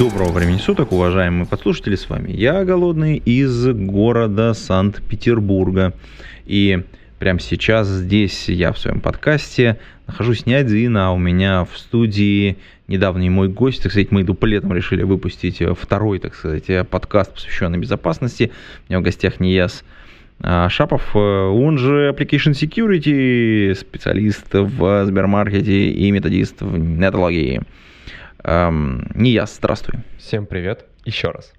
Доброго времени суток, уважаемые подслушатели, с вами я, Голодный, из города Санкт-Петербурга. И прямо сейчас здесь я в своем подкасте нахожусь не один, а у меня в студии недавний мой гость. Так сказать, мы дуплетом решили выпустить второй, так сказать, подкаст, посвященный безопасности. У меня в гостях не Нияз Шапов, он же Application Security, специалист в Сбермаркете и методист в нетологии. Эм, не я, здравствуй. Всем привет еще раз.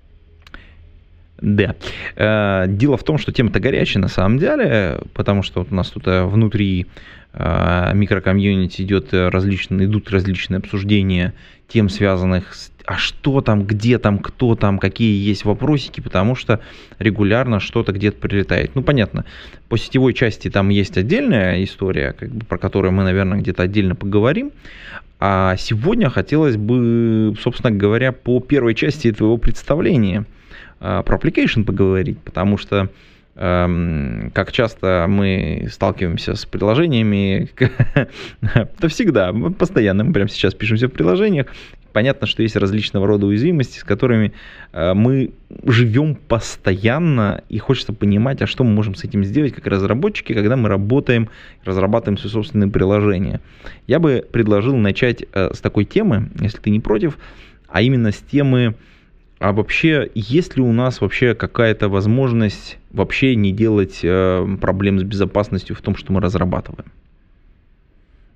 Да. Э, дело в том, что тема-то горячая на самом деле, потому что вот у нас тут э, внутри э, микрокомьюнити идет различные, идут различные обсуждения тем, связанных с а что там, где там, кто там, какие есть вопросики, потому что регулярно что-то где-то прилетает. Ну, понятно, по сетевой части там есть отдельная история, как бы, про которую мы, наверное, где-то отдельно поговорим. А сегодня хотелось бы, собственно говоря, по первой части твоего представления а, про application поговорить, потому что как часто мы сталкиваемся с приложениями, да всегда, постоянно, мы прямо сейчас пишемся в приложениях, понятно, что есть различного рода уязвимости, с которыми э, мы живем постоянно, и хочется понимать, а что мы можем с этим сделать как разработчики, когда мы работаем, разрабатываем свои собственные приложения. Я бы предложил начать э, с такой темы, если ты не против, а именно с темы, а вообще, есть ли у нас вообще какая-то возможность вообще не делать э, проблем с безопасностью в том, что мы разрабатываем?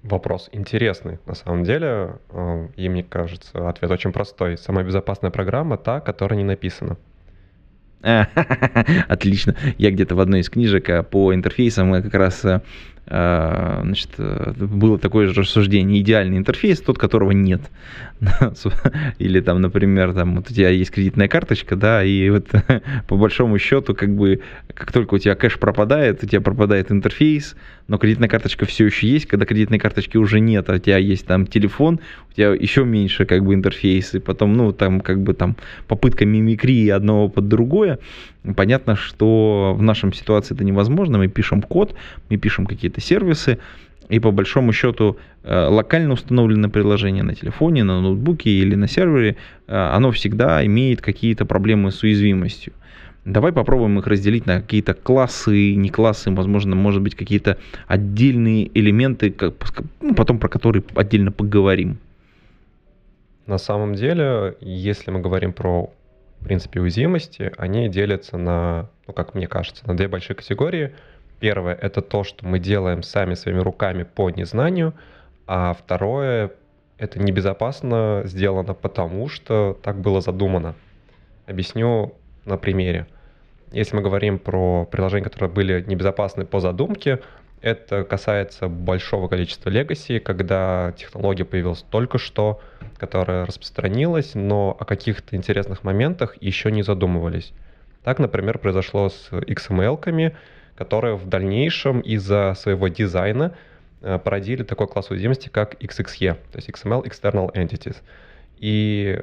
Вопрос интересный, на самом деле, э, и мне кажется, ответ очень простой. Самая безопасная программа та, которая не написана. Отлично. Я где-то в одной из книжек э, по интерфейсам как раз э, значит, э, было такое же рассуждение. Идеальный интерфейс, тот, которого нет. Или там, например, там вот у тебя есть кредитная карточка, да, и вот по большому счету, как бы, как только у тебя кэш пропадает, у тебя пропадает интерфейс, но кредитная карточка все еще есть, когда кредитной карточки уже нет, а у тебя есть там телефон, у тебя еще меньше как бы интерфейс, и потом, ну, там как бы там попытка мимикрии одного под другое, понятно, что в нашем ситуации это невозможно, мы пишем код, мы пишем какие-то сервисы, и по большому счету э, локально установленное приложение на телефоне, на ноутбуке или на сервере, э, оно всегда имеет какие-то проблемы с уязвимостью. Давай попробуем их разделить на какие-то классы, не классы, возможно, может быть, какие-то отдельные элементы, ну, потом про которые отдельно поговорим. На самом деле, если мы говорим про принципе уязвимости, они делятся на, ну, как мне кажется, на две большие категории. Первое — это то, что мы делаем сами своими руками по незнанию, а второе — это небезопасно сделано потому, что так было задумано. Объясню на примере. Если мы говорим про приложения, которые были небезопасны по задумке, это касается большого количества legacy, когда технология появилась только что, которая распространилась, но о каких-то интересных моментах еще не задумывались. Так, например, произошло с XML-ками, которые в дальнейшем из-за своего дизайна э, породили такой класс уязвимости, как XXE, то есть XML External Entities. И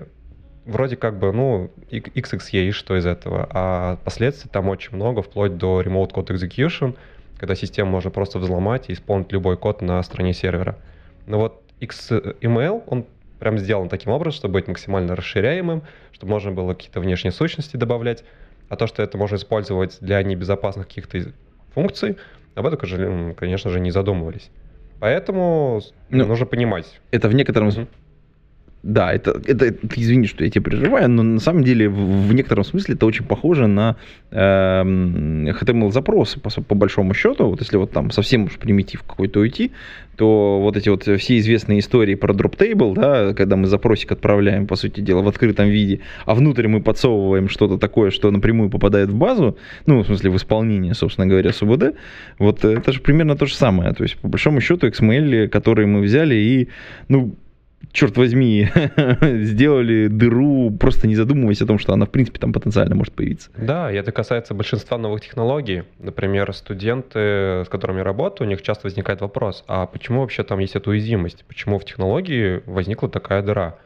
вроде как бы, ну, XXE, и что из этого? А последствий там очень много, вплоть до Remote Code Execution, когда систему можно просто взломать и исполнить любой код на стороне сервера. Но вот XML, он прям сделан таким образом, чтобы быть максимально расширяемым, чтобы можно было какие-то внешние сущности добавлять, а то, что это можно использовать для небезопасных каких-то функций, об этом, конечно же, не задумывались. Поэтому ну, нужно понимать. Это в некотором mm-hmm. Да, это, это, извини, что я тебя прерываю, но на самом деле в, в некотором смысле это очень похоже на э, HTML-запросы, по, по большому счету. Вот если вот там совсем уж примитив какой-то уйти, то вот эти вот все известные истории про table, да, когда мы запросик отправляем, по сути дела, в открытом виде, а внутрь мы подсовываем что-то такое, что напрямую попадает в базу, ну, в смысле, в исполнение, собственно говоря, СУБД, вот это же примерно то же самое. То есть, по большому счету, XML, который мы взяли и, ну, черт возьми, сделали дыру, просто не задумываясь о том, что она, в принципе, там потенциально может появиться. Да, и это касается большинства новых технологий. Например, студенты, с которыми я работаю, у них часто возникает вопрос, а почему вообще там есть эта уязвимость? Почему в технологии возникла такая дыра?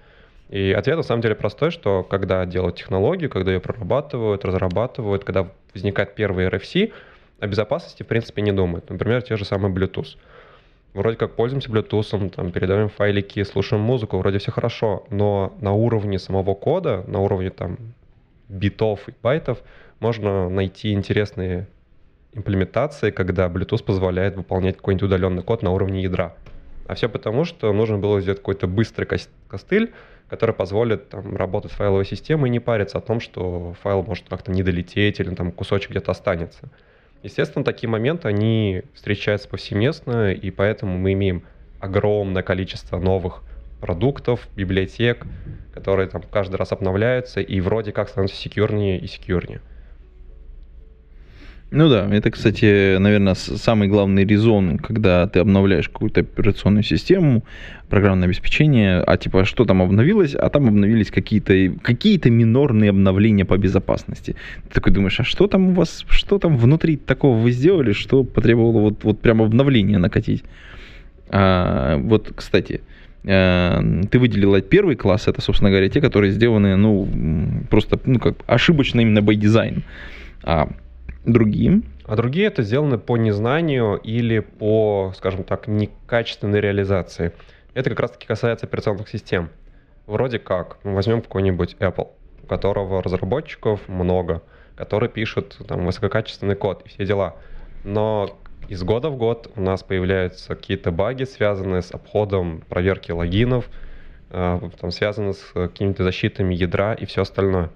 И ответ на самом деле простой, что когда делают технологию, когда ее прорабатывают, разрабатывают, когда возникает первый RFC, о безопасности в принципе не думают. Например, те же самые Bluetooth вроде как пользуемся Bluetooth, там, передаем файлики, слушаем музыку, вроде все хорошо, но на уровне самого кода, на уровне там битов и байтов можно найти интересные имплементации, когда Bluetooth позволяет выполнять какой-нибудь удаленный код на уровне ядра. А все потому, что нужно было сделать какой-то быстрый костыль, который позволит там, работать файловой системой и не париться о том, что файл может как-то не долететь или там кусочек где-то останется. Естественно, такие моменты, они встречаются повсеместно, и поэтому мы имеем огромное количество новых продуктов, библиотек, которые там каждый раз обновляются и вроде как становятся секьюрнее и секьюрнее. Ну да, это, кстати, наверное, самый главный резон, когда ты обновляешь какую-то операционную систему, программное обеспечение, а типа что там обновилось, а там обновились какие-то какие минорные обновления по безопасности. Ты такой думаешь, а что там у вас, что там внутри такого вы сделали, что потребовало вот, вот прям обновление накатить? А, вот, кстати, э, ты выделила первый класс, это, собственно говоря, те, которые сделаны, ну, просто, ну, как ошибочно именно by design. А другие? А другие это сделаны по незнанию или по, скажем так, некачественной реализации. Это как раз-таки касается операционных систем. Вроде как, ну, возьмем какой-нибудь Apple, у которого разработчиков много, которые пишут там высококачественный код и все дела. Но из года в год у нас появляются какие-то баги, связанные с обходом проверки логинов, э, там, связанные с какими-то защитами ядра и все остальное.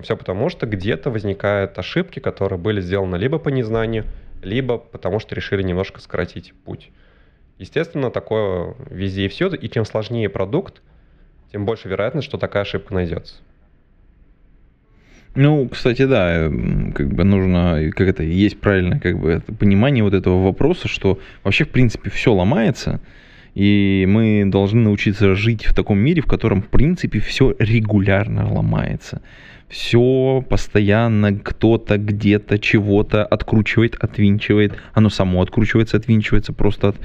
Все потому, что где-то возникают ошибки, которые были сделаны либо по незнанию, либо потому, что решили немножко сократить путь. Естественно, такое везде и все, и чем сложнее продукт, тем больше вероятность, что такая ошибка найдется. Ну, кстати, да, как бы нужно, как это, есть правильное как бы понимание вот этого вопроса, что вообще, в принципе, все ломается, и мы должны научиться жить в таком мире, в котором, в принципе, все регулярно ломается все постоянно кто-то где-то чего-то откручивает, отвинчивает. Оно само откручивается, отвинчивается, просто от,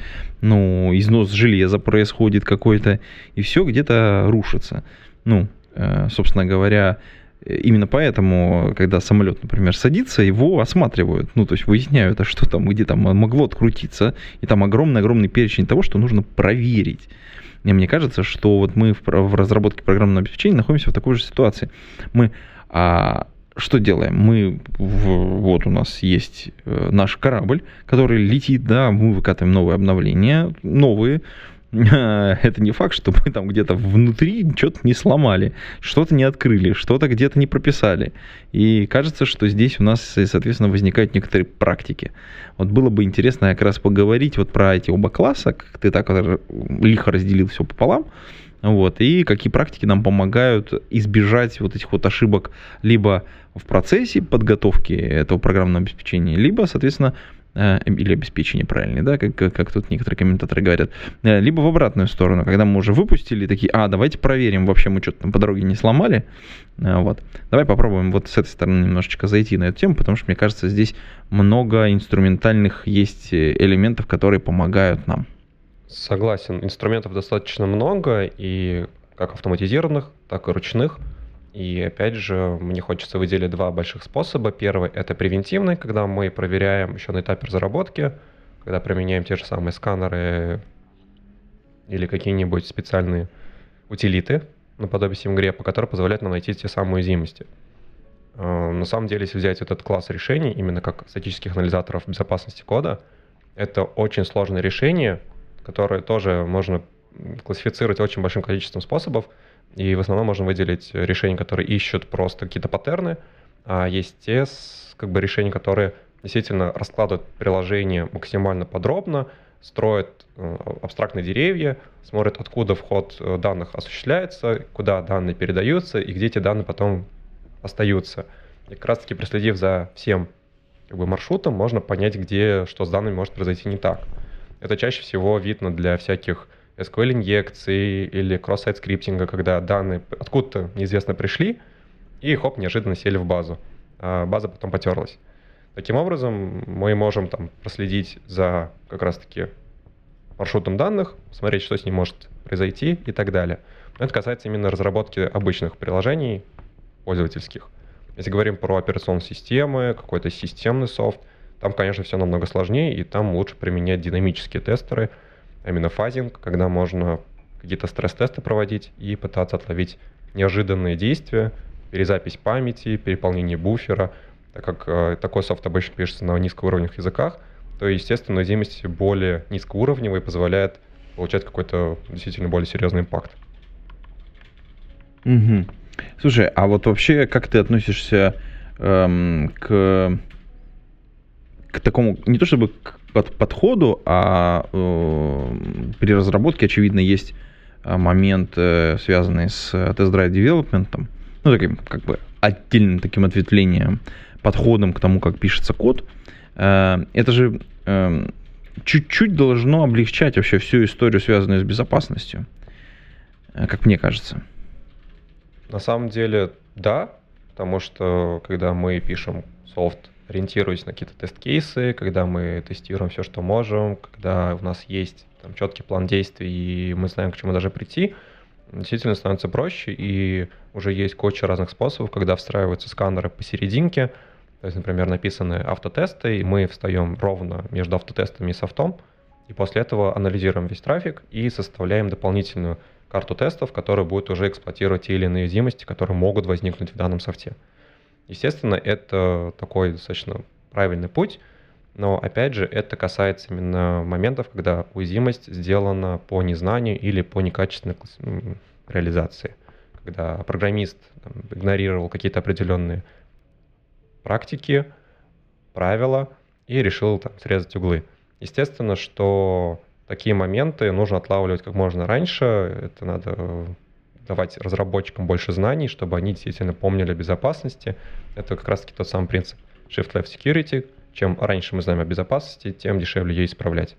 ну, износ железа происходит какой-то, и все где-то рушится. Ну, э, собственно говоря, именно поэтому, когда самолет, например, садится, его осматривают, ну, то есть выясняют, а что там, где там могло открутиться, и там огромный-огромный перечень того, что нужно проверить. И мне кажется, что вот мы в, в разработке программного обеспечения находимся в такой же ситуации. Мы а, что делаем? Мы, в, вот у нас есть э, наш корабль, который летит, да, мы выкатываем новые обновления, новые, это не факт, что мы там где-то внутри что-то не сломали, что-то не открыли, что-то где-то не прописали. И кажется, что здесь у нас, соответственно, возникают некоторые практики. Вот было бы интересно как раз поговорить вот про эти оба класса, как ты так лихо разделил все пополам, вот, и какие практики нам помогают избежать вот этих вот ошибок либо в процессе подготовки этого программного обеспечения, либо, соответственно, или обеспечение правильнее, да, как, как тут некоторые комментаторы говорят, э, либо в обратную сторону, когда мы уже выпустили, такие, а, давайте проверим, вообще мы что-то там по дороге не сломали, э, вот. Давай попробуем вот с этой стороны немножечко зайти на эту тему, потому что, мне кажется, здесь много инструментальных есть элементов, которые помогают нам. Согласен, инструментов достаточно много, и как автоматизированных, так и ручных. И опять же, мне хочется выделить два больших способа. Первый — это превентивный, когда мы проверяем еще на этапе разработки, когда применяем те же самые сканеры или какие-нибудь специальные утилиты, наподобие SimGrep, которые позволяют нам найти те самые уязвимости. А, на самом деле, если взять этот класс решений, именно как статических анализаторов безопасности кода, это очень сложное решение, которое тоже можно классифицировать очень большим количеством способов, и в основном можно выделить решения, которые ищут просто какие-то паттерны, а есть те как бы, решения, которые действительно раскладывают приложение максимально подробно, строят э, абстрактные деревья, смотрят, откуда вход э, данных осуществляется, куда данные передаются и где эти данные потом остаются. И как раз-таки проследив за всем как бы, маршрутом, можно понять, где что с данными может произойти не так. Это чаще всего видно для всяких SQL-инъекции или кросс-сайт скриптинга, когда данные откуда-то неизвестно пришли, и хоп, неожиданно сели в базу. А база потом потерлась. Таким образом, мы можем там проследить за как раз-таки маршрутом данных, смотреть, что с ним может произойти и так далее. Но это касается именно разработки обычных приложений пользовательских. Если говорим про операционные системы, какой-то системный софт, там, конечно, все намного сложнее, и там лучше применять динамические тестеры, а именно фазинг, когда можно какие-то стресс-тесты проводить и пытаться отловить неожиданные действия, перезапись памяти, переполнение буфера, так как э, такой софт обычно пишется на низкоуровневых языках, то, естественно, уязвимость более низкоуровневая позволяет получать какой-то действительно более серьезный импакт. Угу. Слушай, а вот вообще как ты относишься эм, к, к такому, не то чтобы к под, подходу, а э, при разработке, очевидно, есть э, момент, э, связанный с тест-драйв девелопментом, ну, таким как бы отдельным таким ответвлением, подходом к тому, как пишется код. Э, это же э, чуть-чуть должно облегчать вообще всю историю, связанную с безопасностью, э, как мне кажется. На самом деле, да, потому что когда мы пишем софт, ориентируясь на какие-то тест-кейсы, когда мы тестируем все, что можем, когда у нас есть там, четкий план действий, и мы знаем, к чему даже прийти, действительно становится проще, и уже есть куча разных способов, когда встраиваются сканеры посерединке, то есть, например, написаны автотесты, и мы встаем ровно между автотестами и софтом, и после этого анализируем весь трафик и составляем дополнительную карту тестов, которая будет уже эксплуатировать те или иные уязвимости, которые могут возникнуть в данном софте. Естественно, это такой достаточно правильный путь, но опять же, это касается именно моментов, когда уязвимость сделана по незнанию или по некачественной реализации. Когда программист там, игнорировал какие-то определенные практики, правила и решил там, срезать углы. Естественно, что такие моменты нужно отлавливать как можно раньше. Это надо давать разработчикам больше знаний, чтобы они действительно помнили о безопасности. Это как раз-таки тот самый принцип Shift Left Security. Чем раньше мы знаем о безопасности, тем дешевле ее исправлять.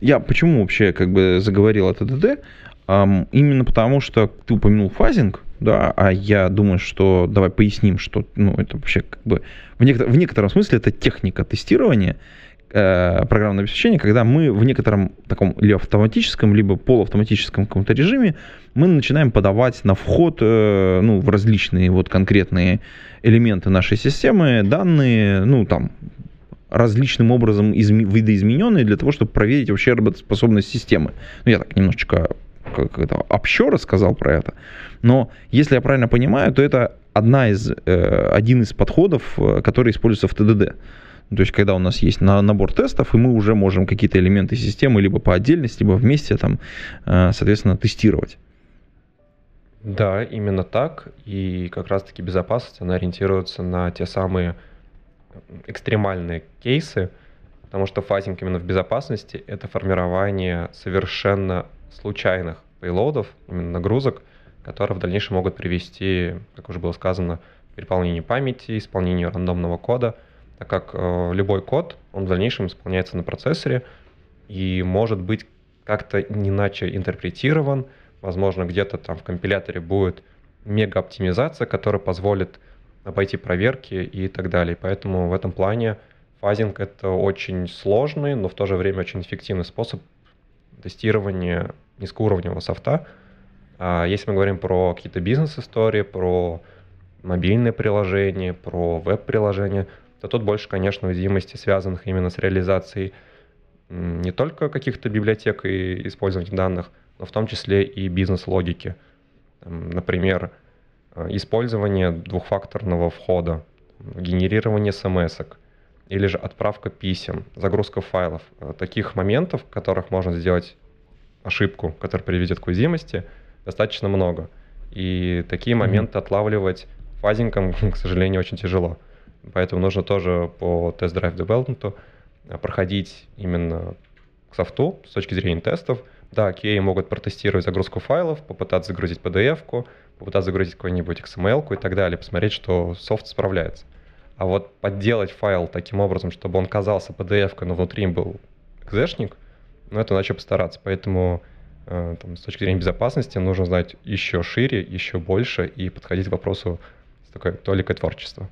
Я почему вообще как бы заговорил о ТДД? Um, именно потому, что ты упомянул фазинг, да, а я думаю, что давай поясним, что ну, это вообще как бы в, некотор- в некотором смысле это техника тестирования, э, программного обеспечения, когда мы в некотором таком либо автоматическом, либо полуавтоматическом каком-то режиме мы начинаем подавать на вход э, ну, в различные вот конкретные элементы нашей системы данные, ну там различным образом изме- видоизмененные для того, чтобы проверить вообще работоспособность системы. Ну, я так немножечко как это, общо рассказал про это. Но если я правильно понимаю, то это одна из, э, один из подходов, э, который используется в ТДД. Ну, то есть, когда у нас есть на, набор тестов, и мы уже можем какие-то элементы системы либо по отдельности, либо вместе там, э, соответственно, тестировать. Да, именно так. И как раз-таки безопасность, она ориентируется на те самые экстремальные кейсы, потому что фазинг именно в безопасности — это формирование совершенно случайных пейлодов, именно нагрузок, которые в дальнейшем могут привести, как уже было сказано, к переполнению памяти, исполнению рандомного кода — так как э, любой код, он в дальнейшем исполняется на процессоре и может быть как-то иначе интерпретирован, возможно, где-то там в компиляторе будет мега-оптимизация, которая позволит обойти проверки и так далее. Поэтому в этом плане фазинг — это очень сложный, но в то же время очень эффективный способ тестирования низкоуровневого софта. А если мы говорим про какие-то бизнес-истории, про мобильные приложения, про веб-приложения, то тут больше, конечно, уязвимостей, связанных именно с реализацией не только каких-то библиотек и использования данных, но в том числе и бизнес-логики. Например, э, использование двухфакторного входа, генерирование смс или же отправка писем, загрузка файлов. Э, таких моментов, в которых можно сделать ошибку, которая приведет к уязвимости, достаточно много. И такие моменты отлавливать фазинком, к сожалению, очень тяжело. Поэтому нужно тоже по тест-драйв девелопменту э, проходить именно к софту с точки зрения тестов. Да, QA могут протестировать загрузку файлов, попытаться загрузить PDF-ку, попытаться загрузить какую-нибудь XML-ку и так далее, посмотреть, что софт справляется. А вот подделать файл таким образом, чтобы он казался PDF-кой, но внутри был экзешник, но это начал постараться. Поэтому э, там, с точки зрения безопасности нужно знать еще шире, еще больше и подходить к вопросу с такой толикой творчества.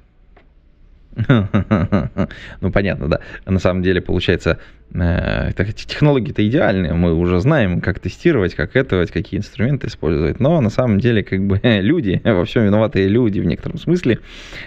Ну, понятно, да. На самом деле, получается, технологии-то идеальные. Мы уже знаем, как тестировать, как это, какие инструменты использовать. Но на самом деле, как бы люди, во всем виноватые люди в некотором смысле.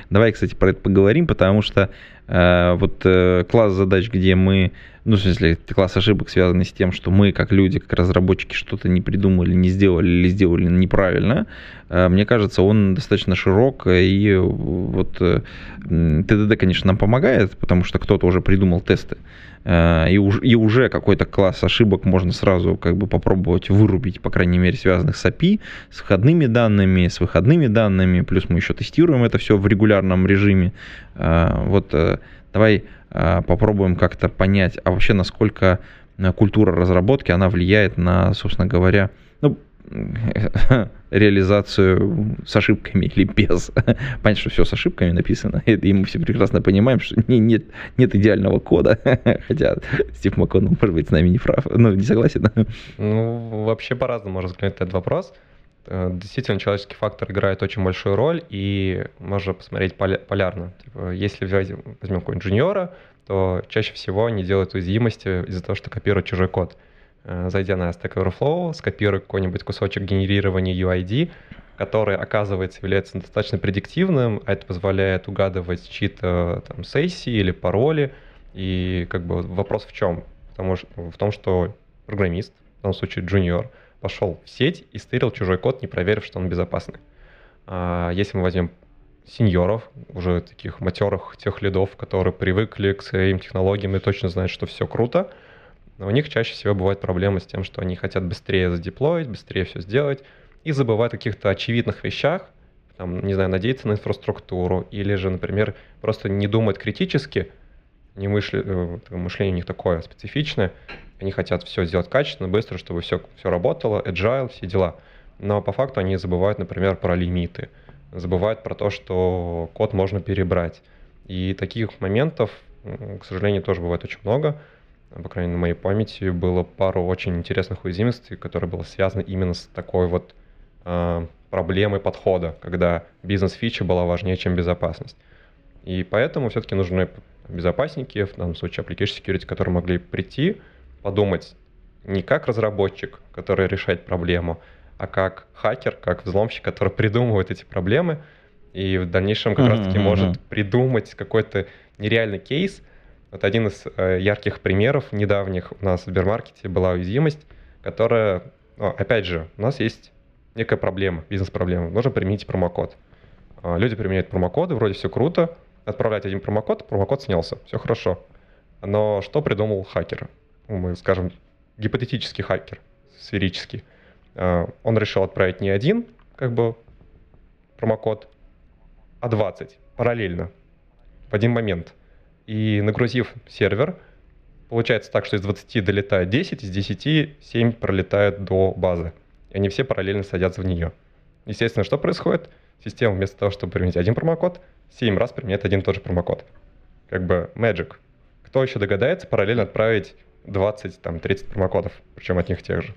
Давай, кстати, про это поговорим, потому что э, вот э, класс задач, где мы ну, в смысле, класс ошибок связанный с тем, что мы, как люди, как разработчики, что-то не придумали, не сделали или сделали неправильно, э, мне кажется, он достаточно широк, и вот ТДД, конечно, нам помогает, потому что кто-то уже придумал тесты, э, и, и уже какой-то класс ошибок можно сразу как бы попробовать вырубить, по крайней мере, связанных с API, с входными данными, с выходными данными, плюс мы еще тестируем это все в регулярном режиме. Э, вот давай а, попробуем как-то понять, а вообще насколько э, культура разработки, она влияет на, собственно говоря, ну, реализацию с ошибками или без. Понятно, что все с ошибками написано, и мы все прекрасно понимаем, что не, нет, нет идеального кода, хотя Стив МакКоннелл, может быть, с нами не прав, ну, не согласен. Ну, вообще по-разному можно взглянуть этот вопрос. Э, действительно, человеческий фактор играет очень большую роль, и можно посмотреть полярно. Типа, если возьмем какого-нибудь джуниора, то чаще всего они делают уязвимости из-за того, что копируют чужой код. Зайдя на Stack Overflow, скопируй какой-нибудь кусочек генерирования UID, который, оказывается, является достаточно предиктивным, а это позволяет угадывать чьи-то там сессии или пароли. И как бы вопрос в чем? Потому что, в том, что программист, в данном случае джуниор, пошел в сеть и стырил чужой код, не проверив, что он безопасный. А если мы возьмем сеньоров, уже таких матерых тех лидов, которые привыкли к своим технологиям и точно знают, что все круто, но у них чаще всего бывает проблема с тем, что они хотят быстрее задеплоить, быстрее все сделать, и забывают о каких-то очевидных вещах, там, не знаю, надеяться на инфраструктуру, или же, например, просто не думать критически, не мышли, э, мышление у них такое специфичное, они хотят все сделать качественно, быстро, чтобы все, все работало, agile, все дела. Но по факту они забывают, например, про лимиты, забывают про то, что код можно перебрать. И таких моментов, к сожалению, тоже бывает очень много. По крайней мере, на моей памяти было пару очень интересных уязвимостей, которые были связаны именно с такой вот э, проблемой подхода, когда бизнес-фича была важнее, чем безопасность. И поэтому все-таки нужны безопасники, в данном случае application security, которые могли прийти, подумать не как разработчик, который решает проблему, а как хакер, как взломщик, который придумывает эти проблемы и в дальнейшем как mm-hmm. раз-таки может придумать какой-то нереальный кейс. Вот один из э, ярких примеров недавних у нас в Сбермаркете была уязвимость, которая, ну, опять же, у нас есть некая проблема, бизнес-проблема. Нужно применить промокод. Э, люди применяют промокоды, вроде все круто, отправлять один промокод, промокод снялся, все хорошо. Но что придумал хакер? Ну, мы скажем, гипотетический хакер, сферический. А, он решил отправить не один, как бы, промокод, а 20 параллельно в один момент. И нагрузив сервер, получается так, что из 20 долетает 10, из 10 7 пролетает до базы. И они все параллельно садятся в нее. Естественно, что происходит? Система вместо того, чтобы применить один промокод, 7 раз применяет один и тот же промокод. Как бы magic. Кто еще догадается параллельно отправить 20, там, 30 промокодов, причем от них тех же.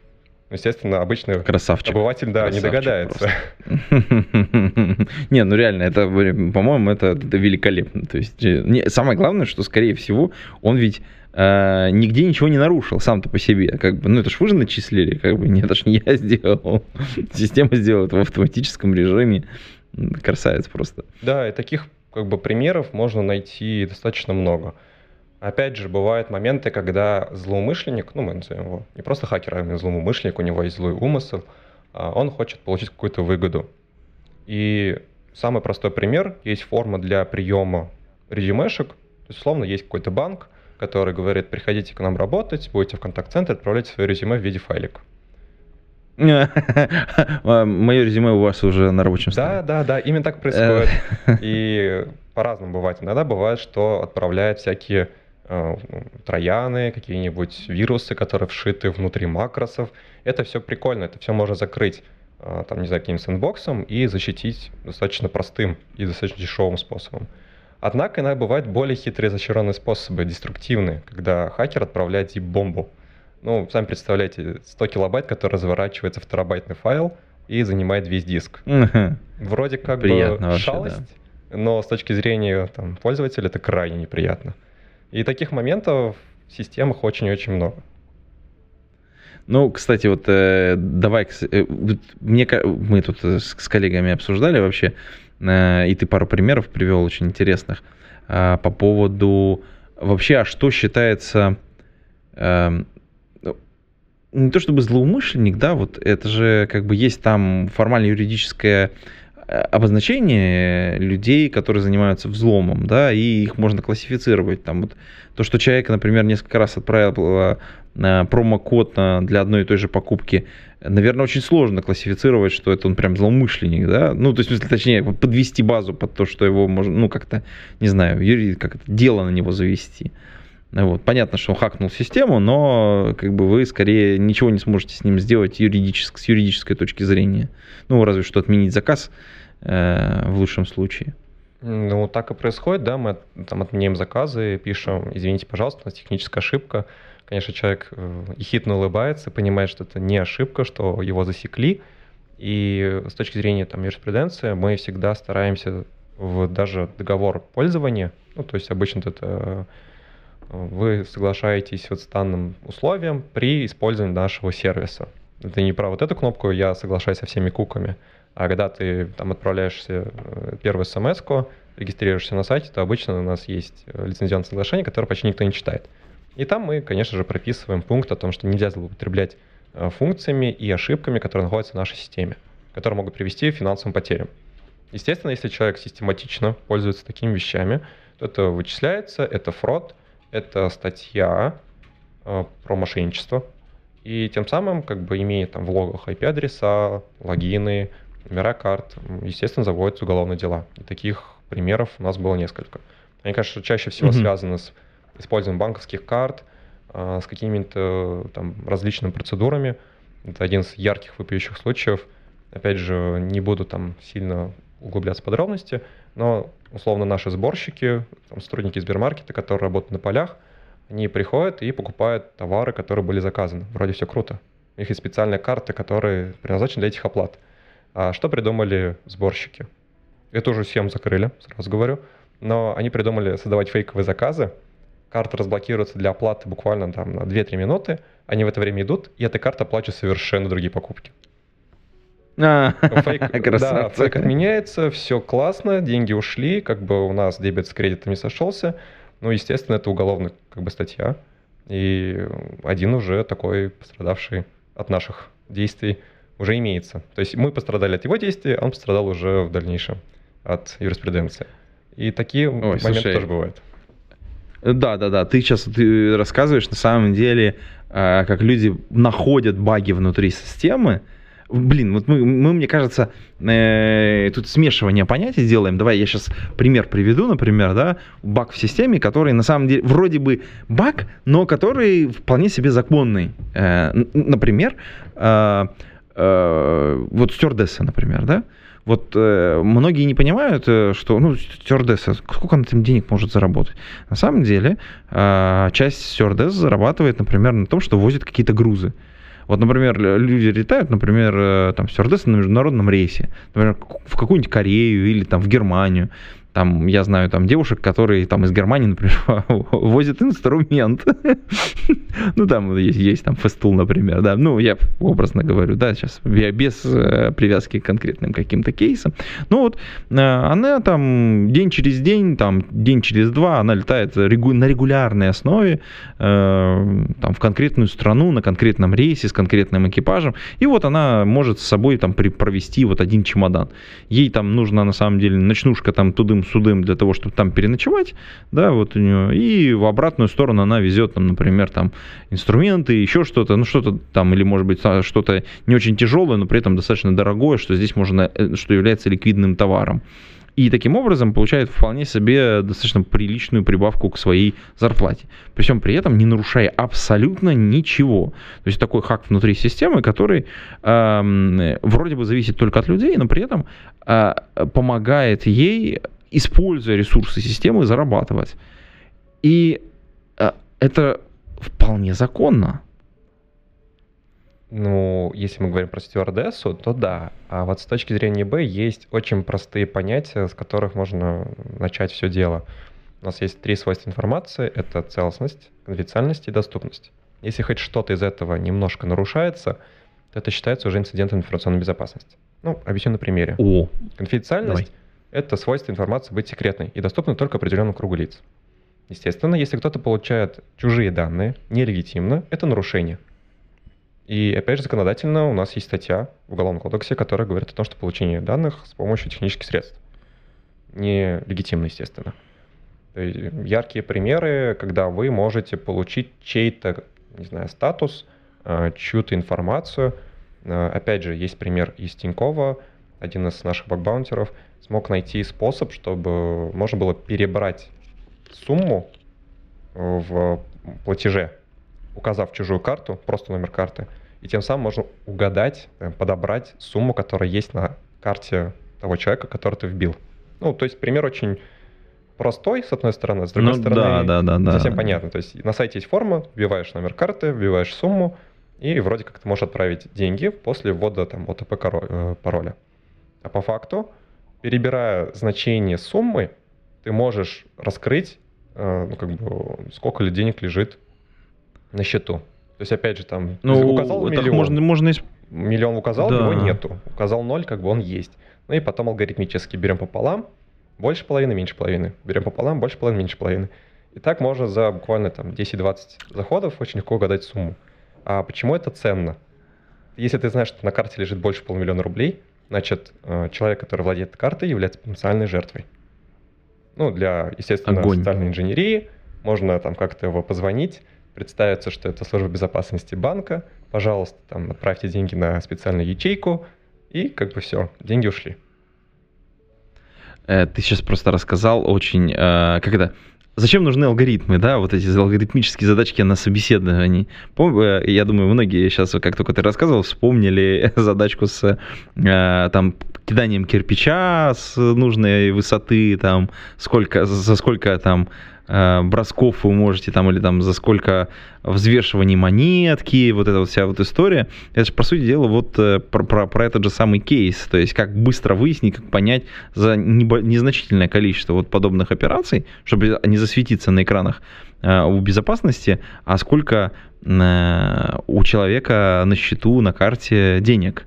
Естественно, обычный Красавчик. обыватель, да, Красавчик не догадается. Не, ну реально, это, по-моему, это, великолепно. То есть, э, самое главное, что, скорее всего, он ведь э, нигде ничего не нарушил сам-то по себе. Как бы, ну это ж вы же начислили, как бы, нет, это ж не я сделал. Система сделала это в автоматическом режиме. Красавец просто. Да, и таких как бы примеров можно найти достаточно много. Опять же, бывают моменты, когда злоумышленник, ну, мы назовем его не просто хакер, а злоумышленник, у него есть злой умысел, а, он хочет получить какую-то выгоду. И самый простой пример, есть форма для приема резюмешек, то есть, условно, есть какой-то банк, который говорит, приходите к нам работать, будете в контакт-центре, отправляйте свое резюме в виде файлика. Мое резюме у вас уже на рабочем столе. Да, да, да, именно так происходит. И по-разному бывает. Иногда бывает, что отправляют всякие Э, трояны, какие-нибудь вирусы, которые вшиты внутри макросов. Это все прикольно, это все можно закрыть э, там, не знаю, каким-нибудь сэндбоксом и защитить достаточно простым и достаточно дешевым способом. Однако иногда бывают более хитрые изощренные способы, деструктивные, когда хакер отправляет zip-бомбу Ну, сами представляете, 100 килобайт, который разворачивается в терабайтный файл и занимает весь диск. Вроде как Приятно бы вообще, шалость, но с точки зрения там, пользователя это крайне неприятно. И таких моментов в системах очень-очень много. Ну, кстати, вот э, давай, э, мне, мы тут с, с коллегами обсуждали вообще, э, и ты пару примеров привел очень интересных э, по поводу вообще, а что считается э, не то чтобы злоумышленник, да, вот это же как бы есть там формально юридическое э, обозначение людей, которые занимаются взломом, да, и их можно классифицировать. Там вот то, что человек, например, несколько раз отправил э, промокод для одной и той же покупки, наверное, очень сложно классифицировать, что это он прям злоумышленник, да, ну, то есть, точнее, подвести базу под то, что его можно, ну, как-то, не знаю, юри, как дело на него завести. Вот. Понятно, что он хакнул систему, но как бы вы скорее ничего не сможете с ним сделать юридически, с юридической точки зрения. Ну, разве что отменить заказ э, в лучшем случае. Ну, так и происходит, да, мы там отменяем заказы, пишем, извините, пожалуйста, у нас техническая ошибка. Конечно, человек э, ехидно улыбается, понимает, что это не ошибка, что его засекли. И с точки зрения там, юриспруденции мы всегда стараемся в даже договор пользования, ну, то есть обычно это вы соглашаетесь вот с данным условием при использовании нашего сервиса. Это не про вот эту кнопку «Я соглашаюсь со всеми куками», а когда ты там отправляешься э, первую смс регистрируешься на сайте, то обычно у нас есть э, лицензионное соглашение, которое почти никто не читает. И там мы, конечно же, прописываем пункт о том, что нельзя злоупотреблять э, функциями и ошибками, которые находятся в нашей системе, которые могут привести к финансовым потерям. Естественно, если человек систематично пользуется такими вещами, то это вычисляется, это фрод – это статья про мошенничество. И тем самым, как бы имея там в логах IP-адреса, логины, номера карт, естественно, заводятся уголовные дела. И таких примеров у нас было несколько. Они, конечно, чаще всего mm-hmm. связаны с использованием банковских карт, э, с какими-то там различными процедурами. Это один из ярких выпиющих случаев. Опять же, не буду там сильно углубляться в подробности, но условно наши сборщики, там, сотрудники Сбермаркета, которые работают на полях, они приходят и покупают товары, которые были заказаны. Вроде все круто. У них есть специальные карты, которые предназначены для этих оплат. А что придумали сборщики? Эту уже схему закрыли, сразу говорю. Но они придумали создавать фейковые заказы. Карта разблокируется для оплаты буквально там на 2-3 минуты. Они в это время идут, и эта карта оплачивает совершенно другие покупки. А, фейк, да, фейк отменяется, все классно, деньги ушли, как бы у нас дебет с кредитом не сошелся. Ну, естественно, это уголовная как бы статья. И один уже такой пострадавший от наших действий уже имеется. То есть мы пострадали от его действий, а он пострадал уже в дальнейшем от юриспруденции. И такие Ой, моменты слушай, тоже бывают. Да, да, да. Ты сейчас ты рассказываешь на самом деле, а, как люди находят баги внутри системы, Блин, вот мы, мы мне кажется, э, тут смешивание понятий делаем. Давай я сейчас пример приведу, например, да, баг в системе, который на самом деле вроде бы баг, но который вполне себе законный. Э, например, э, э, вот стюардесса, например, да, вот э, многие не понимают, э, что, ну, стюардесса, сколько она там денег может заработать. На самом деле, э, часть стюардесс зарабатывает, например, на том, что возит какие-то грузы. Вот, например, люди летают, например, э, там, стюардессы на международном рейсе, например, в какую-нибудь Корею или там в Германию. Там, я знаю там девушек, которые там из Германии, например, возят инструмент. Ну, там есть, есть там фестул, например, да. Ну, я образно говорю, да, сейчас я без э, привязки к конкретным каким-то кейсам. Ну, вот э, она там день через день, там день через два, она летает на регулярной основе э, там в конкретную страну, на конкретном рейсе с конкретным экипажем. И вот она может с собой там провести вот один чемодан. Ей там нужно на самом деле ночнушка там тудым судым для того, чтобы там переночевать, да, вот у нее, и в обратную сторону она везет, там, например, там инструменты, еще что-то, ну что-то там, или может быть что-то не очень тяжелое, но при этом достаточно дорогое, что здесь можно, э, что является ликвидным товаром. И таким образом получает вполне себе достаточно приличную прибавку к своей зарплате. При всем при этом не нарушая абсолютно ничего. То есть такой хак внутри системы, который э, вроде бы зависит только от людей, но при этом э, помогает ей используя ресурсы системы, зарабатывать. И э, это вполне законно. Ну, если мы говорим про стюардессу, то да. А вот с точки зрения eBay есть очень простые понятия, с которых можно начать все дело. У нас есть три свойства информации. Это целостность, конфиденциальность и доступность. Если хоть что-то из этого немножко нарушается, то это считается уже инцидентом информационной безопасности. Ну, объясню на примере. О, Конфиденциальность — это свойство информации быть секретной и доступной только определенному кругу лиц. Естественно, если кто-то получает чужие данные нелегитимно, это нарушение. И опять же, законодательно у нас есть статья в Уголовном кодексе, которая говорит о том, что получение данных с помощью технических средств. Нелегитимно, естественно. Яркие примеры, когда вы можете получить чей-то, не знаю, статус, э, чью-то информацию. Э, Опять же, есть пример из Тинькова, один из наших бакбаунтеров смог найти способ, чтобы можно было перебрать сумму э, в платеже, указав чужую карту, просто номер карты, и тем самым можно угадать, э, подобрать сумму, которая есть на карте того человека, который ты вбил. Ну, то есть пример очень простой, с одной стороны, с другой Ну, стороны, да, да, да, не да. совсем понятно. То есть на сайте есть форма, вбиваешь номер карты, вбиваешь сумму, и вроде как ты можешь отправить деньги после ввода там ОТП э, пароля. А по факту, перебирая значение суммы, ты можешь раскрыть, э, ну, как бы, сколько ли денег лежит на счету. То есть, опять же, там, Ну, указал миллион, можно, можно миллион указал, Да. его нету. Указал ноль, как бы он есть. Ну и потом алгоритмически берем пополам, больше половины, меньше половины. Берем пополам, больше половины, меньше половины. И так можно за буквально там 10-20 заходов очень легко угадать сумму. А почему это ценно? Если ты знаешь, что на карте лежит больше полумиллиона рублей, значит, э, человек, который владеет картой, является потенциальной жертвой. Ну, для, естественно, Огонь. социальной инженерии можно там как-то его позвонить, представиться, что это служба безопасности банка, пожалуйста, там отправьте деньги на специальную ячейку, и как бы все, деньги ушли. Э, Ты сейчас просто рассказал очень, э, как это, зачем нужны алгоритмы, да, вот эти алгоритмические задачки на собеседовании. Э, Я думаю, многие сейчас, как только ты рассказывал, вспомнили задачку с э, там киданием кирпича с нужной высоты, там, сколько, за сколько там э, бросков вы можете там, или там за сколько взвешиваний монетки, вот эта вот вся вот история. Это же, по сути дела, вот про, про, про этот же самый кейс, то есть как быстро выяснить, как понять за небо- незначительное количество вот подобных операций, чтобы не засветиться на экранах э, у безопасности, а сколько э, у человека на счету, на карте денег.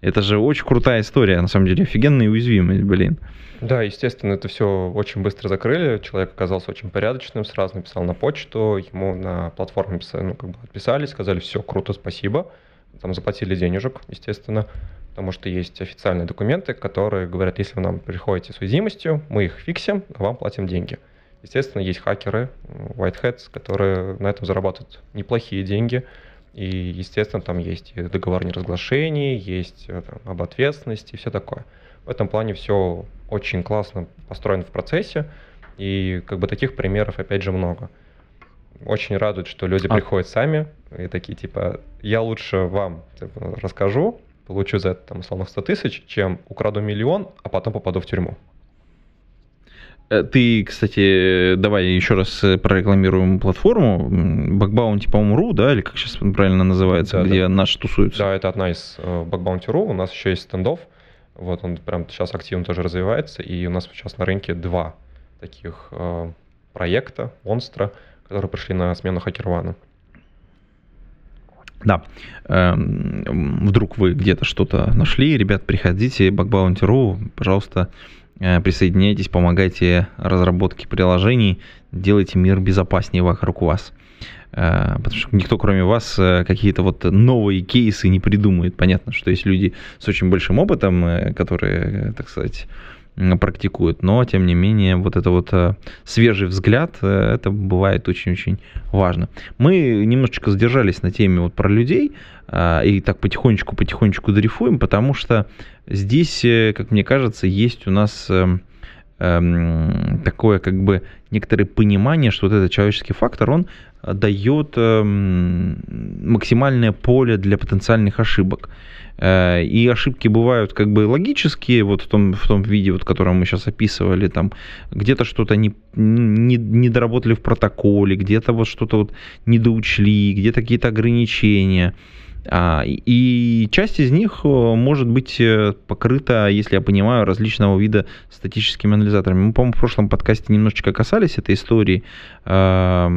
Это же очень крутая история, на самом деле, офигенная уязвимость, блин. Да, естественно, это все очень быстро закрыли. Человек оказался очень порядочным, сразу написал на почту, ему на платформе ну, как бы отписали, сказали, все, круто, спасибо. Там заплатили денежек, естественно, потому что есть официальные документы, которые говорят, если вы нам приходите с уязвимостью, мы их фиксим, а вам платим деньги. Естественно, есть хакеры, white hats, которые на этом зарабатывают неплохие деньги. И, естественно, там есть и договор неразглашений, есть э, там, об ответственности и все такое. В этом плане все очень классно построено в процессе, и как бы таких примеров, опять же, много. Очень радует, что люди А- приходят сами и такие, типа, я лучше вам типа, расскажу, получу за это, там, условно, 100 тысяч, чем украду миллион, а потом попаду в тюрьму. Э, Ты, кстати, давай еще раз э, прорекламируем платформу Bugbounty, по-моему, да, или как сейчас правильно называется, Да, где да. наши тусуются. Да, это одна из э, Bugbounty.ru, у нас еще есть стендов, вот он прям сейчас активно тоже развивается, и у нас сейчас на рынке два таких э, проекта, монстра, которые пришли на смену HackerOne. Да. Эм, Вдруг вы где-то что-то нашли, ребят, приходите, Bugbounty.ru, пожалуйста, э, присоединяйтесь, помогайте разработке приложений, делайте мир безопаснее вокруг вас. Э, Потому что никто, кроме вас, э, какие-то вот новые кейсы не придумает. Понятно, что есть люди с очень большим опытом, э, которые, э, так сказать, практикуют, но тем не менее вот это вот э, свежий взгляд, э, это бывает очень-очень важно. Мы немножечко задержались на теме вот про людей а, и так потихонечку-потихонечку дрейфуем, потому что здесь, э, как мне кажется, есть у нас эм, такое как бы некоторое понимание, что вот этот человеческий фактор, он э, дает эм, максимальное поле для потенциальных ошибок. Э, И ошибки бывают как бы логические, вот в том, в том виде, вот, которое мы сейчас описывали, там где-то что-то не, не, не доработали в протоколе, где-то вот что-то вот недоучли, где-то какие-то ограничения. А, и часть из них э, может быть э, покрыта, если я понимаю, различного вида статическими анализаторами. Мы, по-моему, в прошлом подкасте немножечко касались этой истории э,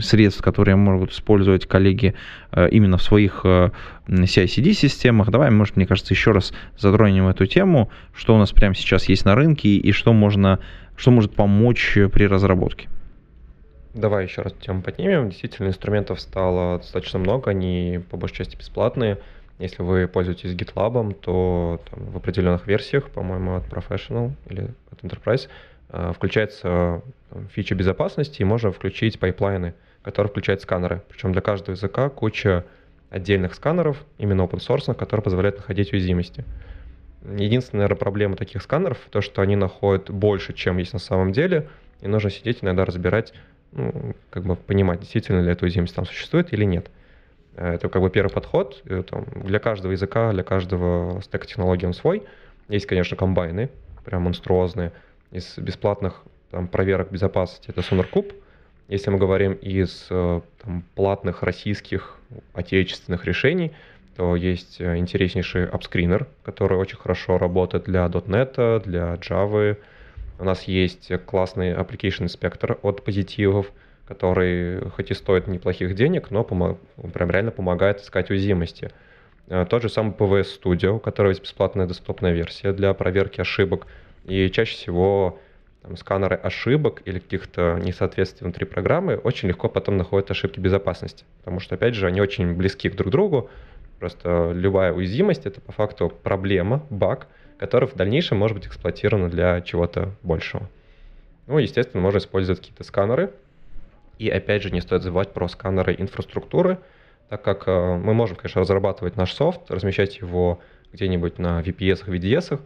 средств, которые могут использовать коллеги э, именно в своих CI-CD-системах. Давай, может, мне кажется, еще раз затронем эту тему, что у нас прямо сейчас есть на рынке и что можно, что может помочь при разработке. Давай еще раз тему поднимем. Действительно, инструментов стало достаточно много, они по большей части бесплатные. Если вы пользуетесь GitLab, то там, в определенных версиях, по-моему, от Professional или от Enterprise, э, включается там, фича безопасности, и можно включить пайплайны, которые включают сканеры. Причем для каждого языка куча отдельных сканеров, именно open source, которые позволяют находить уязвимости. Единственная наверное, проблема таких сканеров, то, что они находят больше, чем есть на самом деле, и нужно сидеть иногда разбирать, ну, как бы понимать, действительно ли эта уязвимость там существует или нет. Э, это как бы первый подход. Там, для каждого языка, для каждого стека технологий он свой. Есть, конечно, комбайны, прям монструозные. Из бесплатных там, проверок безопасности это SonarCube. Если мы говорим из э, там, платных российских отечественных решений, то есть э, интереснейший апскринер, который очень хорошо работает для .NET, для Java, у нас есть классный Application Inspector от позитивов, который хоть и стоит неплохих денег, но прям реально помогает искать уязвимости. Э, тот же самый PVS Studio, у которого есть бесплатная доступная версия для проверки ошибок. И чаще всего там, сканеры ошибок или каких-то несоответствий внутри программы очень легко потом находят ошибки безопасности. Потому что, опять же, они очень близки друг к другу. Просто любая уязвимость — это по факту проблема, баг — который в дальнейшем может быть эксплуатирован для чего-то большего. Ну, естественно, можно использовать какие-то сканеры. И опять же, не стоит забывать про сканеры инфраструктуры, так как э, мы можем, конечно, разрабатывать наш софт, размещать его где-нибудь на VPS, VDS,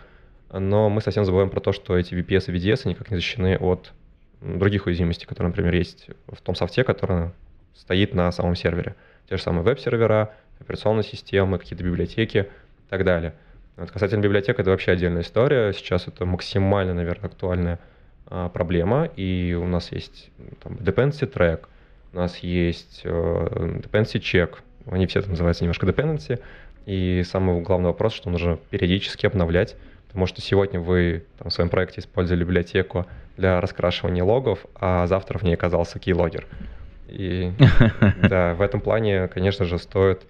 но мы совсем забываем про то, что эти VPS и VDS никак не защищены от других уязвимостей, которые, например, есть в том софте, который стоит на самом сервере. Те же самые веб-сервера, операционные системы, какие-то библиотеки и так далее – вот касательно библиотек, это вообще отдельная история. Сейчас это максимально, наверное, актуальная а, проблема. И у нас есть там, dependency track, у нас есть э, dependency check. Они все это называются немножко dependency. И самый главный вопрос, что нужно периодически обновлять. Потому что сегодня вы там, в своем проекте использовали библиотеку для раскрашивания логов, а завтра в ней оказался keylogger. И да, в этом плане, конечно же, стоит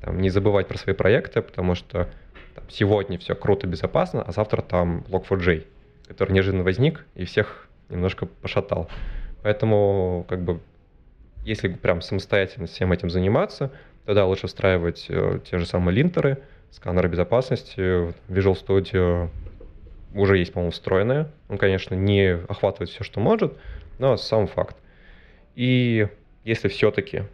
там, не забывать про свои проекты, потому что там, сегодня все круто, безопасно, а завтра там Log4j, который неожиданно возник и всех немножко пошатал. Поэтому, как бы, если прям самостоятельно всем этим заниматься, тогда лучше встраивать э, те же самые линтеры, сканеры безопасности. Visual Studio уже есть, по-моему, встроенное. Он, конечно, не охватывает все, что может, но сам факт. И если все-таки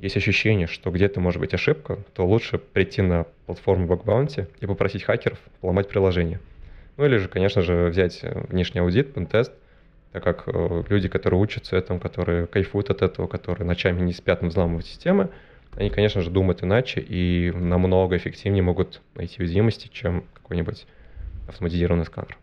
есть ощущение, что где-то может быть ошибка, то лучше прийти на платформу Bug Bounty и попросить хакеров поломать приложение. Ну или же, конечно же, взять э, внешний аудит, пентест, так как э, люди, которые учатся этому, которые кайфуют от этого, которые ночами не спят, но взламывают системы, они, конечно же, думают иначе и намного эффективнее могут найти уязвимости, чем какой-нибудь автоматизированный сканер.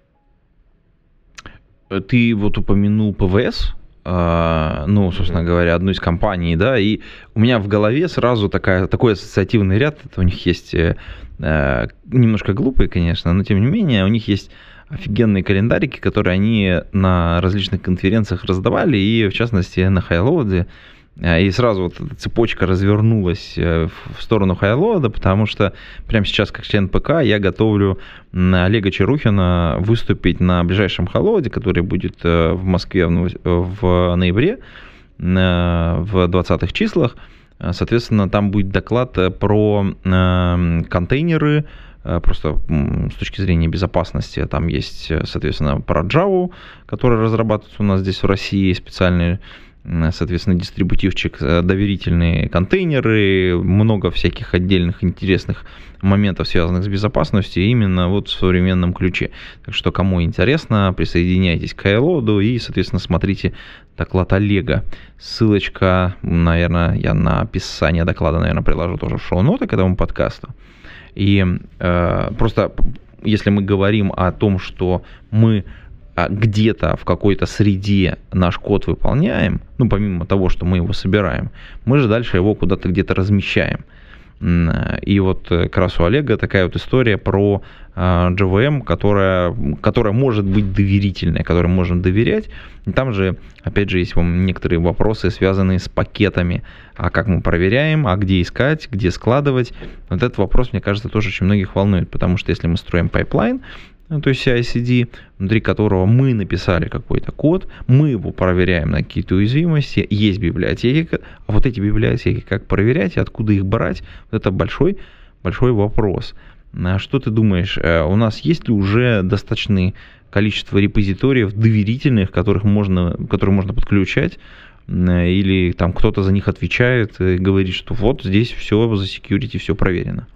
Ты вот упомянул ПВС, ну, собственно говоря, одну из компаний, да, и у меня в голове сразу такая, такой ассоциативный ряд, это у них есть э, э, немножко глупые, конечно, но тем не менее у них есть офигенные календарики, которые они на различных конференциях раздавали, и в частности на Хайлоуде, а, и сразу вот эта цепочка развернулась э, в сторону Хайлода, потому что прямо сейчас, как член ПК, я готовлю Олега Черухина выступить на ближайшем Хайлоде, который будет э, в Москве в ноябре, э, в 20-х числах. Соответственно, там будет доклад про контейнеры, просто с точки зрения безопасности. Там есть, соответственно, про Java, который разрабатывается у нас здесь в России, специальные соответственно, дистрибутивчик, э, доверительные контейнеры, много всяких отдельных интересных моментов, связанных с безопасностью, именно вот в современном ключе. Так что, кому интересно, присоединяйтесь к iLoad и, соответственно, смотрите доклад Олега. Ссылочка, наверное, я на описание доклада, наверное, приложу тоже в шоу-ноты к этому подкасту. И э, просто, если мы говорим о том, что мы где-то в какой-то среде наш код выполняем, ну, помимо того, что мы его собираем, мы же дальше его куда-то где-то размещаем. И вот э, как раз у Олега такая вот история про JVM, которая, которая может быть доверительная, которой можно доверять. И там же, опять же, есть вам некоторые вопросы, связанные с пакетами. А как мы проверяем, а где искать, где складывать. Вот этот вопрос, мне кажется, тоже очень многих волнует, потому что если мы строим пайплайн, ну, то есть CI-CD, внутри которого мы написали какой-то код, мы его проверяем на какие-то уязвимости, есть библиотеки, а вот эти библиотеки как проверять, откуда их брать, вот это большой, большой вопрос. А что ты думаешь, э, у нас есть ли уже достаточное количество репозиториев доверительных, которых можно, которые можно подключать, или там кто-то за них отвечает и говорит, что вот здесь все за security, все проверено?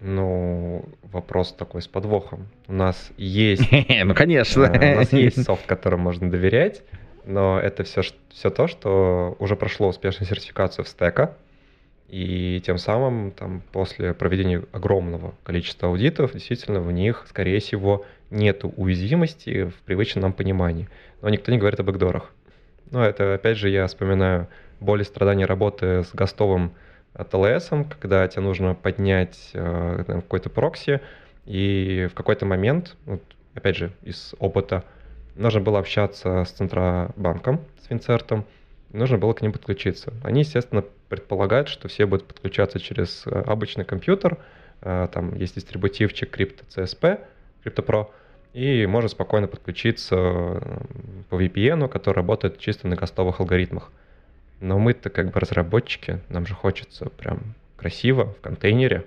Ну, вопрос такой с подвохом. У нас есть... Ну, конечно. Э, у нас есть софт, которому можно доверять, но это все, все то, что уже прошло успешную сертификацию в стека, и тем самым там, после проведения огромного количества аудитов, действительно, в них, скорее всего, нет уязвимости в привычном нам понимании. Но никто не говорит об бэкдорах. Но это, опять же, я вспоминаю боли страдания работы с гостовым TLS, когда тебе нужно поднять э, какой-то прокси, и в какой-то момент, вот, опять же, из опыта, нужно было общаться с Центробанком, с Винцертом, нужно было к ним подключиться. Они, естественно, предполагают, что все будут подключаться через э, обычный компьютер, э, там есть дистрибутивчик Crypto CSP, Crypto Pro, и можно спокойно подключиться по VPN, который работает чисто на гостовых алгоритмах. Но мы-то как бы разработчики, нам же хочется прям красиво в контейнере.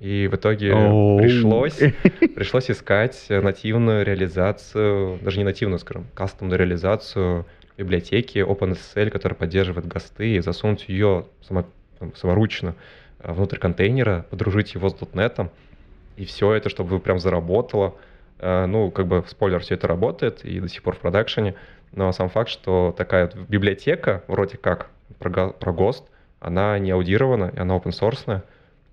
И в итоге oh. пришлось, пришлось искать нативную реализацию, даже не нативную, скажем, кастомную реализацию библиотеки OpenSSL, которая поддерживает ГОСТы, и засунуть ее само, саморучно э, внутрь контейнера, подружить его с .NET, и все это, чтобы прям заработало. Э, ну, как бы, спойлер, все это работает, и до сих пор в продакшене. Но сам факт, что такая вот библиотека, вроде как про, ГОСТ, она не аудирована, она open source.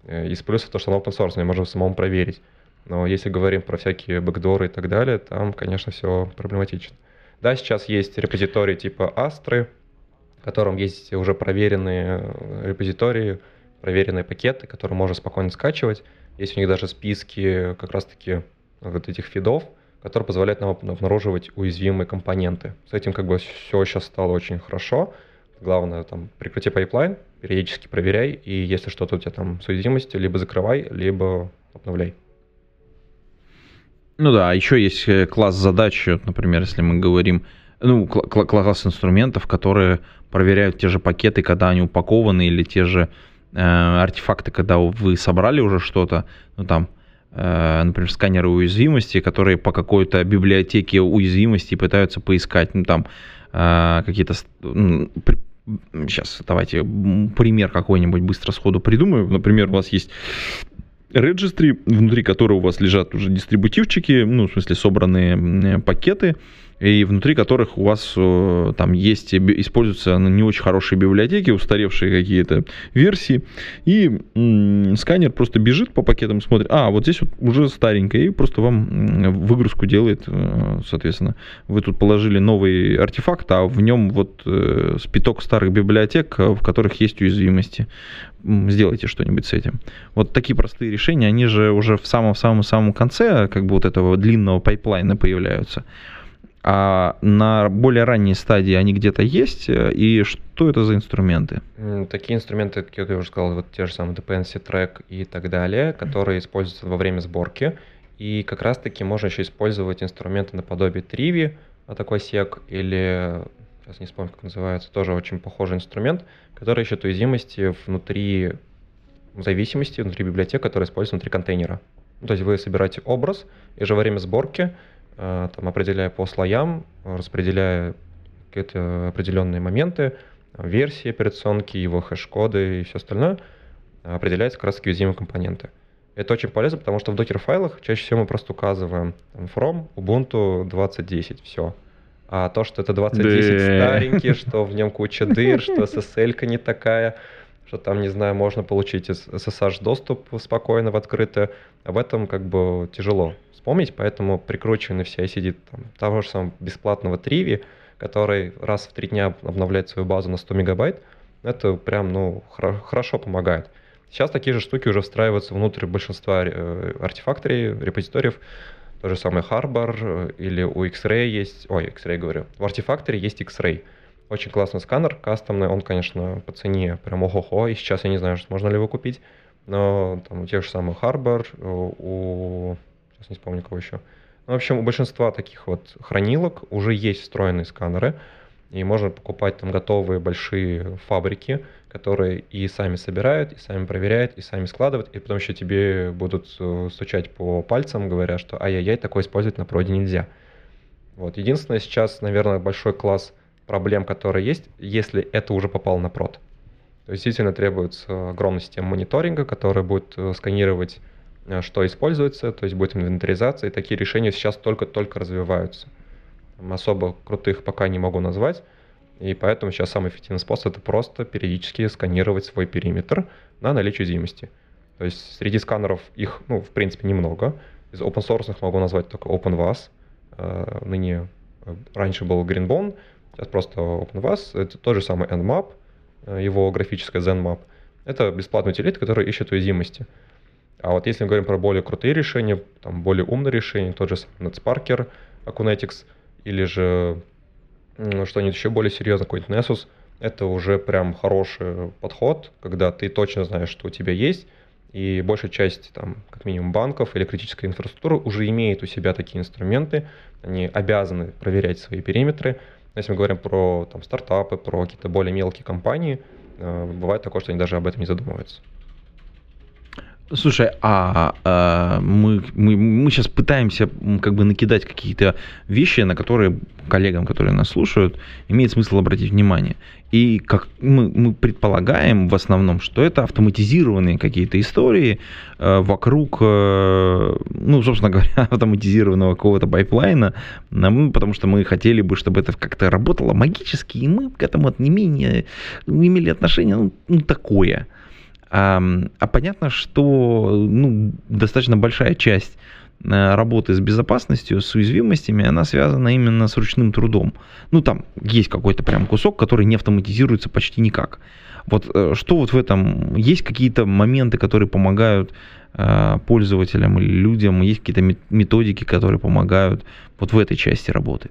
Э, из плюсов то, что она open source, можно самому проверить. Но если говорим про всякие бэкдоры и так далее, там, конечно, все проблематично. Да, сейчас есть репозитории типа Астры, в котором есть уже проверенные э, репозитории, проверенные пакеты, которые можно спокойно скачивать. Есть у них даже списки как раз-таки вот этих фидов, который позволяет нам обнаруживать уязвимые компоненты. С этим как бы все сейчас стало очень хорошо. Главное, там, прикрути пайплайн, периодически проверяй, и если что-то у тебя там с уязвимостью, либо закрывай, либо обновляй. Ну да, еще есть э, класс задач, например, если мы говорим, ну, класс инструментов, которые проверяют те же пакеты, когда они упакованы, или те же э, артефакты, когда вы собрали уже что-то, ну там, например, сканеры уязвимости, которые по какой-то библиотеке уязвимости пытаются поискать, ну, там, э, какие-то... Сейчас, давайте пример какой-нибудь быстро сходу придумаю. Например, у вас есть registry, внутри которого у вас лежат уже дистрибутивчики, ну, в смысле, собранные пакеты, и внутри которых у вас э, там есть, используются не очень хорошие библиотеки, устаревшие какие-то версии, и сканер просто бежит по пакетам, смотрит, а, вот здесь вот уже старенькое, и просто вам выгрузку делает, э, соответственно. Вы тут положили новый артефакт, а в нем вот э, спиток старых библиотек, в которых есть уязвимости. Сделайте что-нибудь с этим. Вот такие простые решения, они же уже в самом-самом-самом конце как бы вот этого длинного пайплайна появляются а на более ранней стадии они где-то есть, э, и что это за инструменты? Такие инструменты, как я уже сказал, вот те же самые dependency track и так далее, которые используются во время сборки, и как раз-таки можно еще использовать инструменты наподобие Trivy, Aqua Sec, или, сейчас не вспомню, как называется, тоже очень похожий инструмент, который ищет уязвимости внутри зависимости, внутри библиотек, которые используются внутри контейнера. То есть вы собираете образ, и же во время сборки там, определяя по слоям, распределяя какие-то определенные моменты, версии операционки, его хэш-коды и все остальное, определяется как раз уязвимые компоненты. Это очень полезно, потому что в докер-файлах чаще всего мы просто указываем там, from Ubuntu 2010, все. А то, что это 2010 да. старенький, что в нем куча дыр, что SSL не такая, что там, не знаю, можно получить SSH-доступ спокойно в открытое, об этом как бы тяжело вспомнить, поэтому прикручиваем на CI-CD там, того же самого бесплатного Триви, который раз в три дня обновляет свою базу на 100 мегабайт, это прям, ну, хра- хорошо помогает. Сейчас такие же штуки уже встраиваются внутрь большинства э, артефакторий, репозиториев. То же самое Harbor э, или у X-Ray есть... Ой, X-Ray говорю. В артефакторе есть X-Ray. Очень классный сканер, кастомный. Он, конечно, по цене прям ого-го. И сейчас я не знаю, можно ли его купить. Но там у тех же самых Harbor, э, у... Сейчас не вспомню кого еще. Ну, в общем, у большинства таких вот хранилок уже есть встроенные сканеры, и можно покупать там готовые большие фабрики, которые и сами собирают, и сами проверяют, и сами складывают, и потом еще тебе будут э, стучать по пальцам, говоря, что ай-яй-яй, такое использовать на проде нельзя. Вот. Единственное, сейчас, наверное, большой класс проблем, которые есть, если это уже попало на прод. То есть действительно требуется огромная система мониторинга, которая будет э, сканировать что используется, то есть будет инвентаризация, и такие решения сейчас только-только развиваются. Особо крутых пока не могу назвать, и поэтому сейчас самый эффективный способ это просто периодически сканировать свой периметр на наличие уязвимости. То есть среди сканеров их, ну, в принципе, немного. Из open source могу назвать только OpenVAS. Э, ныне э, раньше был Greenbone, сейчас просто OpenVAS. Это тот же самый Nmap, его графическая ZenMap. Это бесплатный утилит, который ищет уязвимости. А вот если мы говорим про более крутые решения, там более умные решения, тот же NetSparker, Acunetics, или же что-нибудь еще более серьезное, какой-нибудь Nessus, это уже прям хороший подход, когда ты точно знаешь, что у тебя есть, и большая часть, там, как минимум, банков или критической инфраструктуры уже имеет у себя такие инструменты, они обязаны проверять свои периметры. Если мы говорим про там, стартапы, про какие-то более мелкие компании, э, бывает такое, что они даже об этом не задумываются. Слушай, а, а мы, мы, мы сейчас пытаемся как бы накидать какие-то вещи, на которые коллегам, которые нас слушают, имеет смысл обратить внимание. И как мы, мы предполагаем в основном, что это автоматизированные какие-то истории э, вокруг, э, ну, собственно говоря, автоматизированного какого-то пайплайна, э, потому что мы хотели бы, чтобы это как-то работало магически, и мы к этому не менее имели отношение, ну, ну такое. А, а понятно, что ну, достаточно большая часть э, работы с безопасностью, с уязвимостями, она связана именно с ручным трудом. Ну, там есть какой-то прям кусок, который не автоматизируется почти никак. Вот э, что вот в этом? Есть какие-то моменты, которые помогают э, пользователям или людям? Есть какие-то методики, которые помогают вот в этой части работы?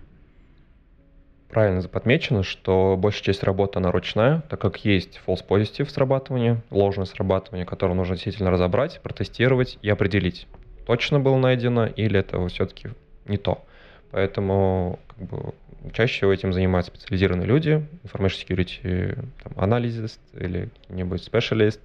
Правильно подмечено, что большая часть работы она ручная, так как есть false positive срабатывание, ложное срабатывание, которое нужно действительно разобрать, протестировать и определить, точно было найдено или это все-таки не то. Поэтому как бы, чаще этим занимаются специализированные люди, information security там, анализист или какой-нибудь специалист,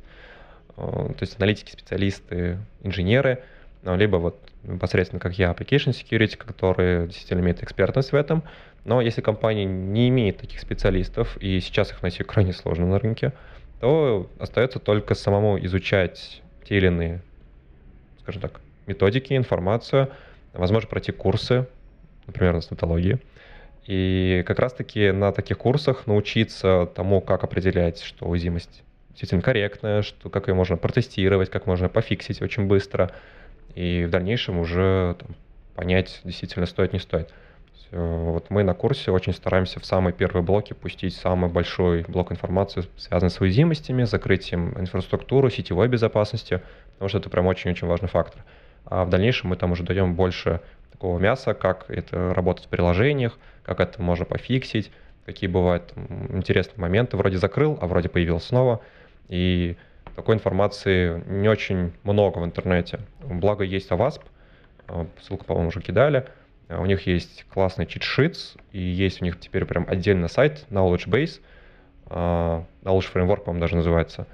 э, то есть аналитики, специалисты, инженеры, либо вот непосредственно как я, application security, которые действительно имеют экспертность в этом, но если компания не имеет таких специалистов, и сейчас их найти крайне сложно на рынке, то остается только самому изучать те или иные, скажем так, методики, информацию, возможно, пройти курсы, например, на стоматологии. И как раз-таки на таких курсах научиться тому, как определять, что уязвимость действительно корректная, что, как ее можно протестировать, как можно пофиксить очень быстро, и в дальнейшем уже там, понять, действительно стоит, не стоит. Вот мы на курсе очень стараемся в самые первые блоки пустить самый большой блок информации, связанный с уязвимостями, закрытием инфраструктуры, сетевой безопасности, потому что это прям очень-очень важный фактор. А в дальнейшем мы там уже даем больше такого мяса, как это работать в приложениях, как это можно пофиксить, какие бывают интересные моменты. Вроде закрыл, а вроде появился снова. И такой информации не очень много в интернете. Благо есть AWASP, э, ссылку, по-моему, уже кидали – у них есть классный чит-шит, и есть у них теперь прям отдельный сайт Knowledge Base, uh, Knowledge Framework, по-моему, даже называется,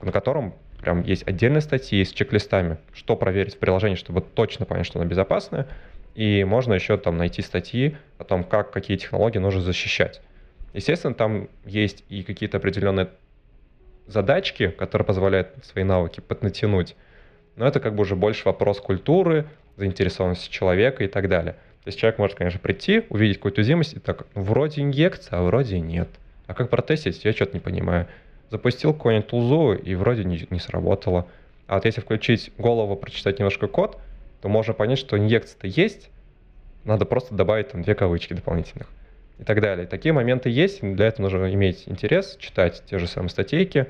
на котором прям есть отдельные статьи с чек-листами, что проверить в приложении, чтобы точно понять, что оно безопасное, и можно еще там найти статьи о том, как, какие технологии нужно защищать. Естественно, там есть и какие-то определенные задачки, которые позволяют свои навыки поднатянуть, но это как бы уже больше вопрос культуры, заинтересованности человека и так далее – то есть человек может, конечно, прийти, увидеть какую-то уязвимость и так, ну, вроде инъекция, а вроде нет. А как протестить, я что-то не понимаю. Запустил какую-нибудь тулзу, и вроде не, не сработало. А вот если включить голову, прочитать немножко код, то можно понять, что инъекция-то есть, надо просто добавить там две кавычки дополнительных и так далее. Такие моменты есть, для этого нужно иметь интерес, читать те же самые статейки,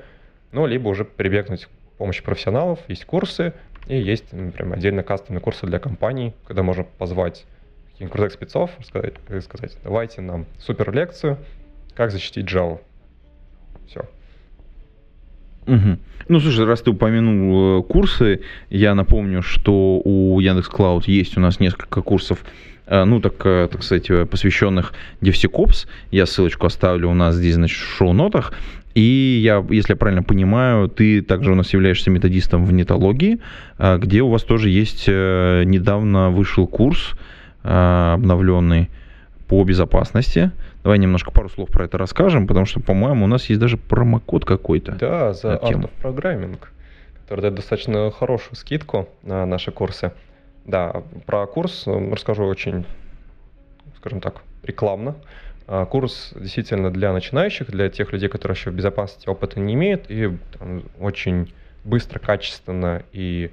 ну, либо уже прибегнуть к помощи профессионалов, есть курсы, и есть прям отдельно кастомные курсы для компаний, когда можно позвать каких-нибудь крутых спецов, сказать, сказать, давайте нам супер лекцию, как защитить Java. Все. Угу. Ну, слушай, раз ты упомянул э, курсы, я напомню, что у Яндекс Клауд есть у нас несколько курсов э, ну, так, э, так сказать, посвященных DevSecOps. Я ссылочку оставлю у нас здесь, значит, в шоу-нотах. И я, если я правильно понимаю, ты также у нас являешься методистом в нетологии, где у вас тоже есть, недавно вышел курс обновленный по безопасности. Давай немножко пару слов про это расскажем, потому что, по-моему, у нас есть даже промокод какой-то. Да, за Art of Programming, который дает достаточно хорошую скидку на наши курсы. Да, про курс расскажу очень, скажем так, рекламно. А, курс действительно для начинающих, для тех людей, которые еще в безопасности опыта не имеют, и там, очень быстро, качественно и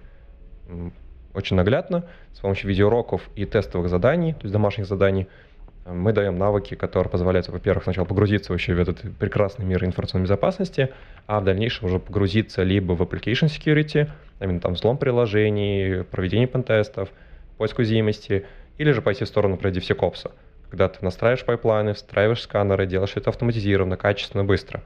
очень наглядно с помощью видеоуроков и тестовых заданий, то есть домашних заданий – мы даем навыки, которые позволяют, во-первых, сначала погрузиться вообще в этот прекрасный мир информационной безопасности, а в дальнейшем уже погрузиться либо в application security, именно там взлом приложений, проведение пентестов, поиск уязвимости, или же пойти в сторону, например, DevSecOps, когда ты настраиваешь пайплайны, встраиваешь сканеры, делаешь это автоматизированно, качественно, быстро.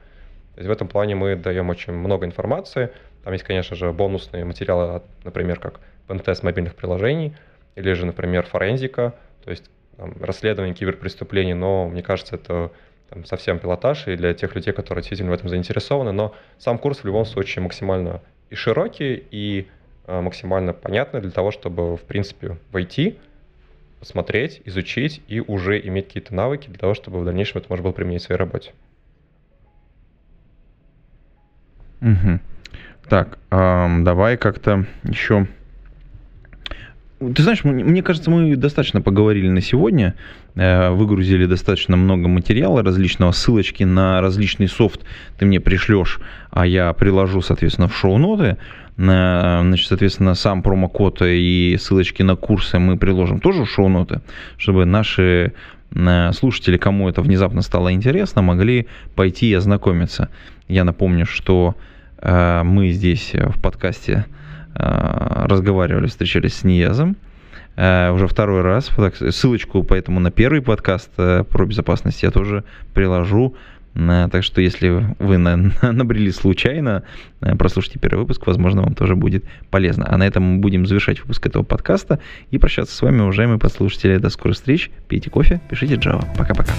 То есть в этом плане мы даем очень много информации. Там есть, конечно же, бонусные материалы, например, как пентест мобильных приложений, или же, например, форензика, то есть там, расследование киберпреступлений, но мне кажется, это там, совсем пилотаж и для тех людей, которые действительно в этом заинтересованы. Но сам курс в любом случае максимально и широкий, и э, максимально понятный для того, чтобы, в принципе, войти, посмотреть, изучить и уже иметь какие-то навыки для того, чтобы в дальнейшем это можно было применить в своей работе. Угу. Так, эм, давай как-то еще ты знаешь, мне кажется, мы достаточно поговорили на сегодня, э, выгрузили достаточно много материала различного, ссылочки на различный софт ты мне пришлешь, а я приложу, соответственно, в шоу-ноты. Значит, соответственно, сам промокод и ссылочки на курсы мы приложим тоже в шоу-ноты, чтобы наши э, слушатели, кому это внезапно стало интересно, могли пойти и ознакомиться. Я напомню, что э, мы здесь в подкасте Э, разговаривали, встречались с Ниязом э, уже второй раз. Ссылочку поэтому на первый подкаст э, про безопасность я тоже приложу. Так что если вы набрели случайно, прослушайте первый выпуск, возможно, вам тоже будет полезно. А на этом мы будем завершать выпуск этого подкаста и прощаться с вами, уважаемые подслушатели. До скорых встреч. Пейте кофе, пишите Java. Пока-пока.